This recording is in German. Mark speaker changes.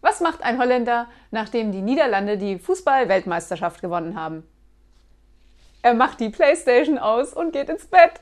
Speaker 1: Was macht ein Holländer, nachdem die Niederlande die Fußball-Weltmeisterschaft gewonnen haben? Er macht die Playstation aus und geht ins Bett.